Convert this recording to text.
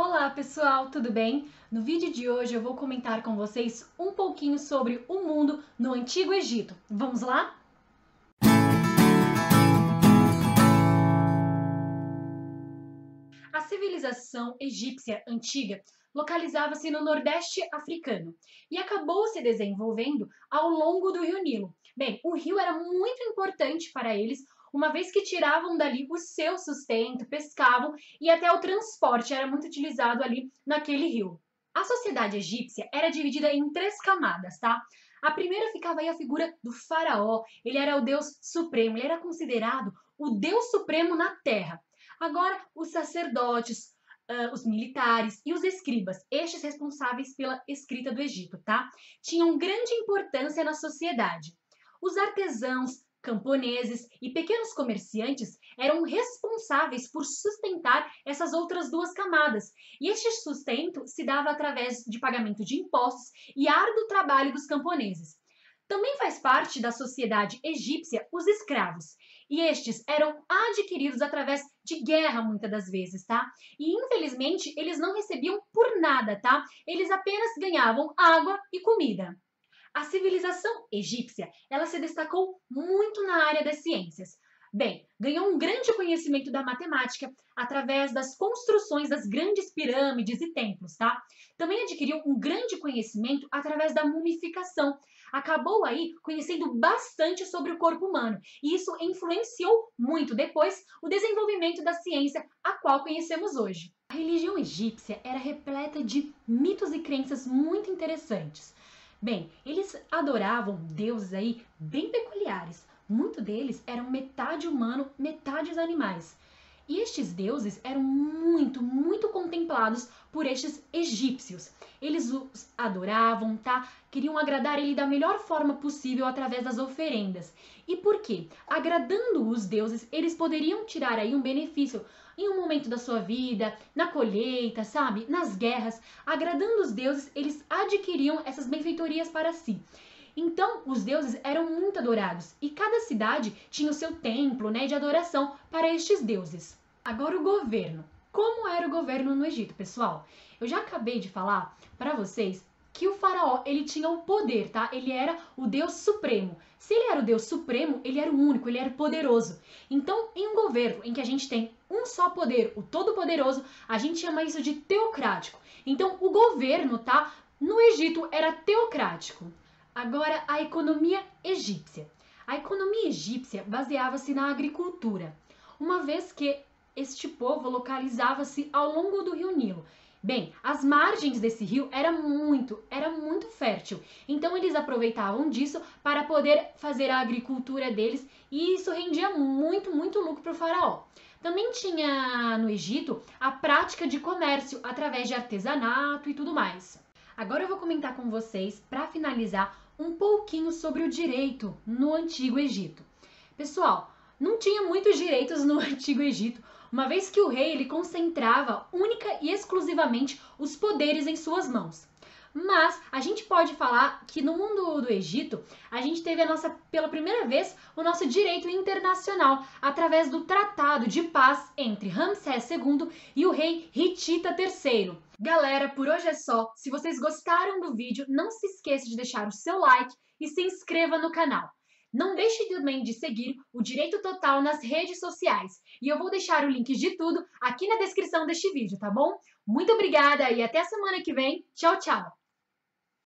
Olá pessoal, tudo bem? No vídeo de hoje eu vou comentar com vocês um pouquinho sobre o mundo no Antigo Egito. Vamos lá? A civilização egípcia antiga localizava-se no Nordeste africano e acabou se desenvolvendo ao longo do rio Nilo. Bem, o rio era muito importante para eles, uma vez que tiravam dali o seu sustento, pescavam e até o transporte era muito utilizado ali naquele rio. A sociedade egípcia era dividida em três camadas, tá? A primeira ficava aí a figura do faraó. Ele era o deus supremo, ele era considerado o deus supremo na terra. Agora, os sacerdotes, uh, os militares e os escribas, estes responsáveis pela escrita do Egito, tá? Tinham grande importância na sociedade. Os artesãos, camponeses e pequenos comerciantes eram responsáveis por sustentar essas outras duas camadas. E este sustento se dava através de pagamento de impostos e árduo trabalho dos camponeses. Também faz parte da sociedade egípcia os escravos, e estes eram adquiridos através de guerra muitas das vezes, tá? E infelizmente eles não recebiam por nada, tá? Eles apenas ganhavam água e comida. A civilização egípcia, ela se destacou muito na área das ciências. Bem, ganhou um grande conhecimento da matemática através das construções das grandes pirâmides e templos, tá? Também adquiriu um grande conhecimento através da mumificação. Acabou aí conhecendo bastante sobre o corpo humano, e isso influenciou muito depois o desenvolvimento da ciência a qual conhecemos hoje. A religião egípcia era repleta de mitos e crenças muito interessantes. Bem, eles adoravam deuses aí bem peculiares. Muitos deles eram metade humano, metade animais. E estes deuses eram muito, muito contemplados por estes egípcios. Eles os adoravam, tá? Queriam agradar ele da melhor forma possível através das oferendas. E por quê? Agradando os deuses, eles poderiam tirar aí um benefício em um momento da sua vida, na colheita, sabe? Nas guerras. Agradando os deuses, eles adquiriam essas benfeitorias para si. Então, os deuses eram muito adorados e cada cidade tinha o seu templo né, de adoração para estes deuses. Agora, o governo. Como era o governo no Egito, pessoal? Eu já acabei de falar para vocês que o faraó, ele tinha o poder, tá? Ele era o Deus supremo. Se ele era o Deus supremo, ele era o único, ele era poderoso. Então, em um governo em que a gente tem um só poder, o todo-poderoso, a gente chama isso de teocrático. Então, o governo, tá? No Egito era teocrático. Agora, a economia egípcia. A economia egípcia baseava-se na agricultura, uma vez que este povo localizava-se ao longo do rio Nilo. Bem, as margens desse rio era muito, era muito fértil. Então eles aproveitavam disso para poder fazer a agricultura deles e isso rendia muito, muito lucro para o faraó. Também tinha no Egito a prática de comércio através de artesanato e tudo mais. Agora eu vou comentar com vocês, para finalizar, um pouquinho sobre o direito no Antigo Egito. Pessoal, não tinha muitos direitos no Antigo Egito, uma vez que o rei ele concentrava única e exclusivamente os poderes em suas mãos. Mas a gente pode falar que no mundo do Egito, a gente teve a nossa, pela primeira vez, o nosso direito internacional através do Tratado de Paz entre Ramsés II e o rei Hitita III. Galera, por hoje é só. Se vocês gostaram do vídeo, não se esqueça de deixar o seu like e se inscreva no canal. Não deixe também de seguir o Direito Total nas redes sociais. E eu vou deixar o link de tudo aqui na descrição deste vídeo, tá bom? Muito obrigada e até a semana que vem. Tchau, tchau!